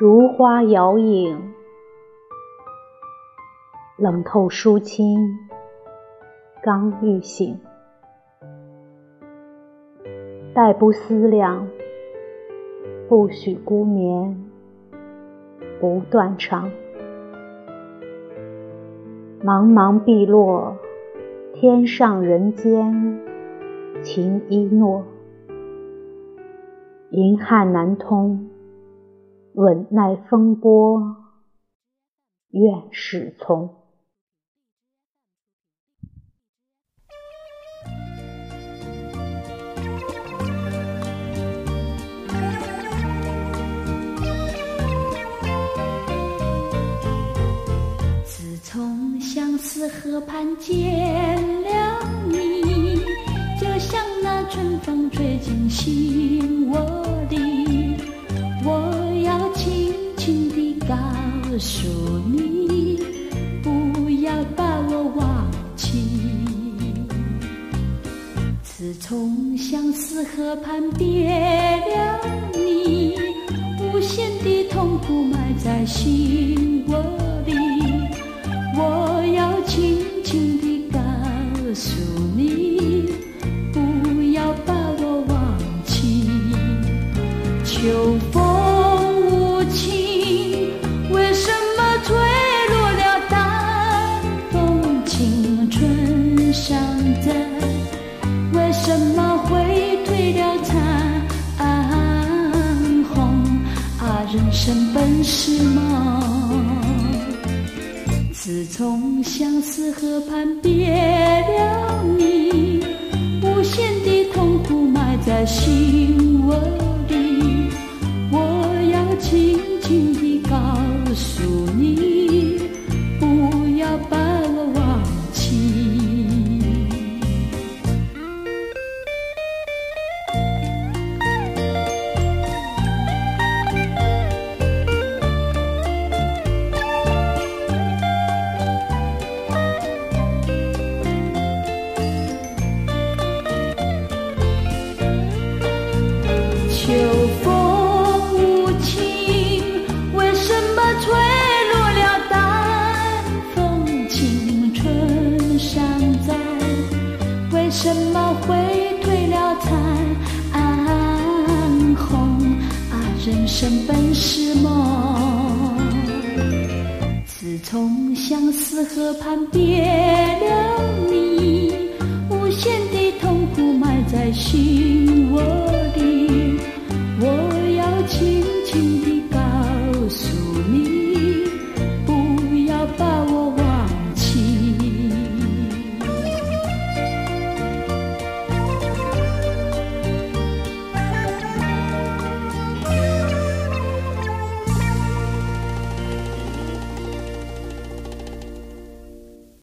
如花摇影，冷透疏清，刚欲醒。待不思量，不许孤眠，不断肠。茫茫碧落，天上人间，情一诺。银汉难通，稳耐风波，愿始从。自从相思河畔见了你，就像那春风吹进心自从相思河畔别了你，无限的痛苦埋在心窝里。我要轻轻地告诉你，不要把我忘记。秋风真，本是梦。自从相思河畔别了你，无限的痛苦埋在心人生本是梦。自从相思河畔别了你，无限的痛苦埋在心窝